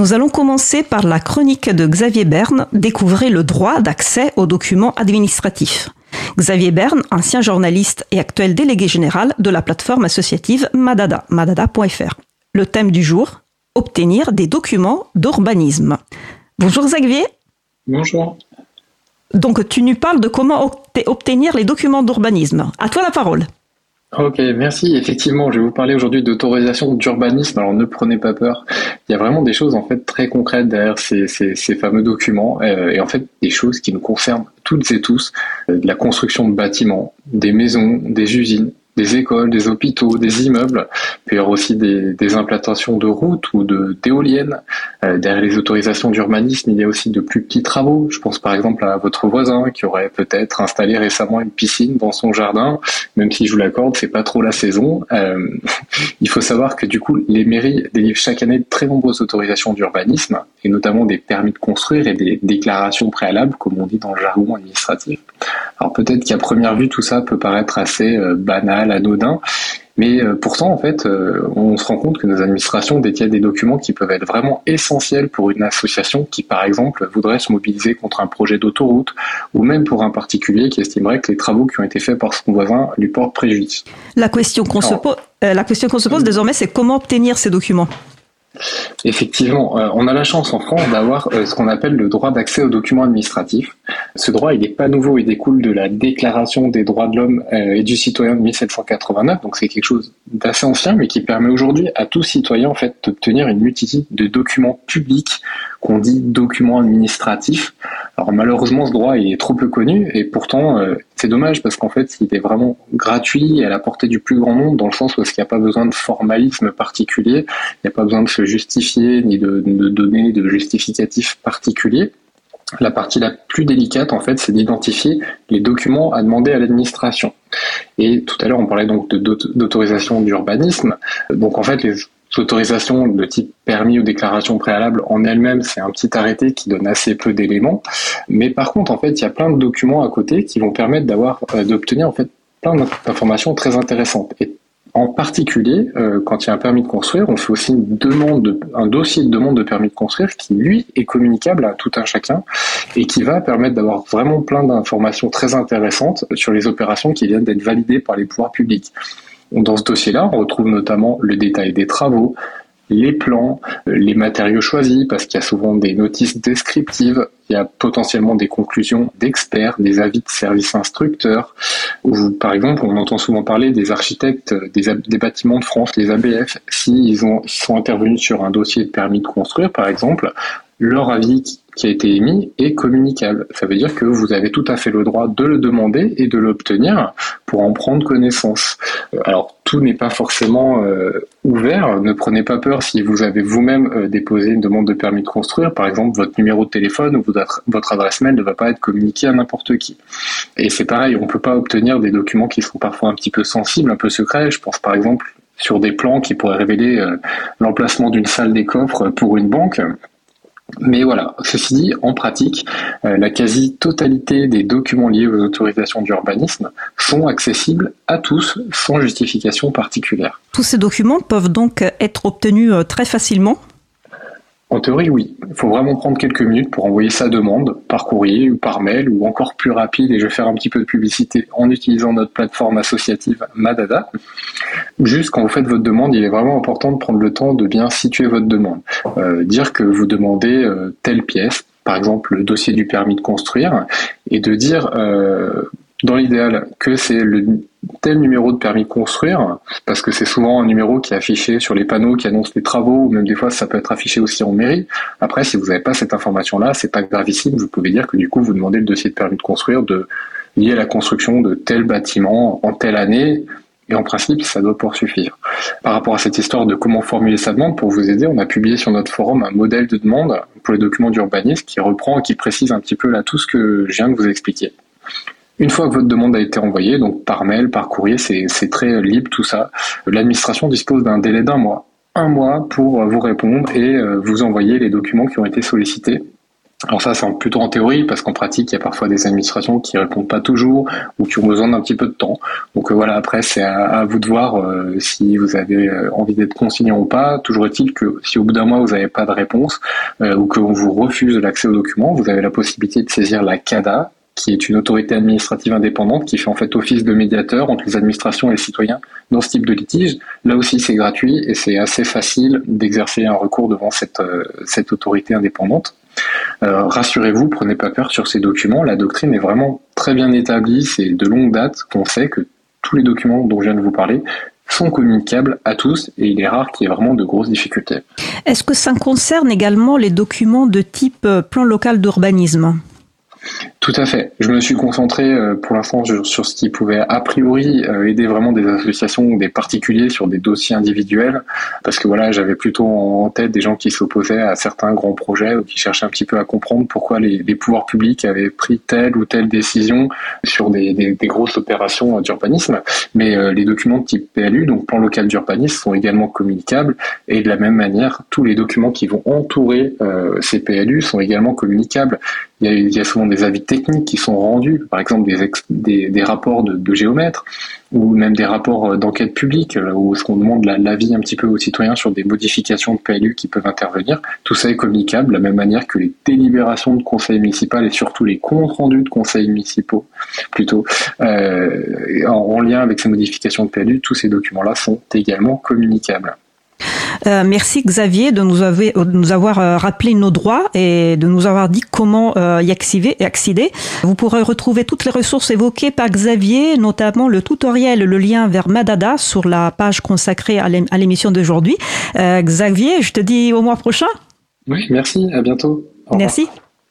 Nous allons commencer par la chronique de Xavier Berne, Découvrez le droit d'accès aux documents administratifs. Xavier Berne, ancien journaliste et actuel délégué général de la plateforme associative Madada, madada.fr. Le thème du jour, obtenir des documents d'urbanisme. Bonjour Xavier. Bonjour. Donc tu nous parles de comment obtenir les documents d'urbanisme. À toi la parole. Ok, merci. Effectivement, je vais vous parler aujourd'hui d'autorisation d'urbanisme. Alors ne prenez pas peur. Il y a vraiment des choses en fait très concrètes derrière ces, fameux documents euh, et en fait des choses qui nous concernent toutes et tous, euh, de la construction de bâtiments, des maisons, des usines, des écoles, des hôpitaux, des immeubles. Peut y aussi des, des implantations de routes ou de d'éoliennes. Euh, derrière les autorisations d'urbanisme, il y a aussi de plus petits travaux. Je pense par exemple à votre voisin qui aurait peut-être installé récemment une piscine dans son jardin. Même si je vous l'accorde, c'est pas trop la saison. Euh, il faut savoir que du coup, les mairies délivrent chaque année de très nombreuses autorisations d'urbanisme et notamment des permis de construire et des déclarations préalables, comme on dit dans le jargon administratif. Alors peut-être qu'à première vue, tout ça peut paraître assez euh, banal, anodin, mais euh, pourtant, en fait, euh, on se rend compte que nos administrations détiennent des documents qui peuvent être vraiment essentiels pour une association qui, par exemple, voudrait se mobiliser contre un projet d'autoroute, ou même pour un particulier qui estimerait que les travaux qui ont été faits par son voisin lui portent préjudice. La question qu'on se, se pose désormais, c'est comment obtenir ces documents? Effectivement, on a la chance en France d'avoir ce qu'on appelle le droit d'accès aux documents administratifs. Ce droit, il n'est pas nouveau, il découle de la Déclaration des droits de l'homme euh, et du citoyen de 1789, donc c'est quelque chose d'assez ancien, mais qui permet aujourd'hui à tout citoyen en fait d'obtenir une multitude de documents publics qu'on dit documents administratifs. Alors malheureusement, ce droit est trop peu connu et pourtant euh, c'est dommage parce qu'en fait, il est vraiment gratuit et à la portée du plus grand nombre dans le sens où il n'y a pas besoin de formalisme particulier, il n'y a pas besoin de se justifier ni de, de donner de justificatifs particuliers. La partie la plus délicate, en fait, c'est d'identifier les documents à demander à l'administration. Et tout à l'heure, on parlait donc d'autorisation d'urbanisme. Donc, en fait, les autorisations de type permis ou déclaration préalable en elle-même, c'est un petit arrêté qui donne assez peu d'éléments. Mais par contre, en fait, il y a plein de documents à côté qui vont permettre d'avoir, euh, d'obtenir en fait plein d'informations très intéressantes. En particulier, euh, quand il y a un permis de construire, on fait aussi une demande, un dossier de demande de permis de construire qui, lui, est communicable à tout un chacun et qui va permettre d'avoir vraiment plein d'informations très intéressantes sur les opérations qui viennent d'être validées par les pouvoirs publics. Dans ce dossier-là, on retrouve notamment le détail des travaux, les plans, les matériaux choisis, parce qu'il y a souvent des notices descriptives, il y a potentiellement des conclusions d'experts, des avis de services instructeurs, ou par exemple, on entend souvent parler des architectes des, des bâtiments de France, les ABF, s'ils ont, sont intervenus sur un dossier de permis de construire, par exemple, leur avis qui a été émis est communicable. Ça veut dire que vous avez tout à fait le droit de le demander et de l'obtenir pour en prendre connaissance. Euh, alors tout n'est pas forcément euh, ouvert. Ne prenez pas peur si vous avez vous-même euh, déposé une demande de permis de construire. Par exemple, votre numéro de téléphone ou votre adresse mail ne va pas être communiqué à n'importe qui. Et c'est pareil, on ne peut pas obtenir des documents qui sont parfois un petit peu sensibles, un peu secrets. Je pense par exemple sur des plans qui pourraient révéler l'emplacement d'une salle des coffres pour une banque. Mais voilà, ceci dit, en pratique, euh, la quasi-totalité des documents liés aux autorisations d'urbanisme sont accessibles à tous sans justification particulière. Tous ces documents peuvent donc être obtenus euh, très facilement en théorie, oui. Il faut vraiment prendre quelques minutes pour envoyer sa demande par courrier ou par mail ou encore plus rapide, et je vais faire un petit peu de publicité en utilisant notre plateforme associative Madada. Juste quand vous faites votre demande, il est vraiment important de prendre le temps de bien situer votre demande. Euh, dire que vous demandez euh, telle pièce, par exemple le dossier du permis de construire, et de dire euh, dans l'idéal que c'est le tel numéro de permis de construire, parce que c'est souvent un numéro qui est affiché sur les panneaux qui annoncent les travaux, ou même des fois ça peut être affiché aussi en mairie. Après, si vous n'avez pas cette information-là, c'est pas gravissime. Vous pouvez dire que du coup, vous demandez le dossier de permis de construire de lié à la construction de tel bâtiment en telle année. Et en principe, ça doit pouvoir suffire. Par rapport à cette histoire de comment formuler sa demande, pour vous aider, on a publié sur notre forum un modèle de demande pour les documents d'urbanisme qui reprend et qui précise un petit peu là tout ce que je viens de vous expliquer. Une fois que votre demande a été envoyée, donc par mail, par courrier, c'est très libre tout ça, l'administration dispose d'un délai d'un mois. Un mois pour vous répondre et euh, vous envoyer les documents qui ont été sollicités. Alors ça, c'est plutôt en théorie, parce qu'en pratique, il y a parfois des administrations qui répondent pas toujours ou qui ont besoin d'un petit peu de temps. Donc euh, voilà, après, c'est à, vous de voir euh, si vous avez envie d'être consignant ou pas. Toujours est-il que si au bout d'un mois, vous n'avez pas de réponse ou qu'on vous refuse l'accès aux documents, vous avez la possibilité de saisir la CADA, qui est une autorité administrative indépendante qui fait en fait office de médiateur entre les administrations et les citoyens dans ce type de litige. Là aussi, c'est gratuit et c'est assez facile d'exercer un recours devant cette, cette autorité indépendante. Euh, rassurez-vous, prenez pas peur sur ces documents. La doctrine est vraiment très bien établie. C'est de longue date qu'on sait que tous les documents dont je viens de vous parler sont communicables à tous et il est rare qu'il y ait vraiment de grosses difficultés. Est-ce que ça concerne également les documents de type euh, plan local d'urbanisme? Tout à fait. Je me suis concentré euh, pour l'instant sur ce qui pouvait a priori euh, aider vraiment des associations ou des particuliers sur des dossiers individuels, parce que voilà, j'avais plutôt en tête des gens qui s'opposaient à certains grands projets ou qui cherchaient un petit peu à comprendre pourquoi les, pouvoirs publics avaient pris telle ou telle décision sur des, grosses opérations d'urbanisme. Mais euh, les documents de type PLU, donc plan local d'urbanisme, sont également communicables et de la même manière, tous les documents qui vont entourer ces PLU sont également communicables. Il y, a, souvent des avis techniques qui sont rendus, par exemple des, des, rapports de, géomètres ou même des rapports euh, d'enquête publique euh, où ce qu'on demande l'avis un petit peu aux citoyens sur des modifications de PLU qui peuvent intervenir. Tout ça est communicable de la même manière que les délibérations de conseil municipal et surtout les comptes rendus de conseils municipaux plutôt euh, en, en lien avec ces modifications de PLU, tous ces documents-là sont également communicables. Euh, merci Xavier de nous, avoir, euh, rappelé nos droits et de nous avoir dit comment euh, y accéder. Vous pourrez retrouver toutes les ressources évoquées par Xavier, notamment le tutoriel, le lien vers Madada sur la page consacrée à l'émission d'aujourd'hui. Xavier, je te dis au mois prochain. Oui, merci, à bientôt. merci.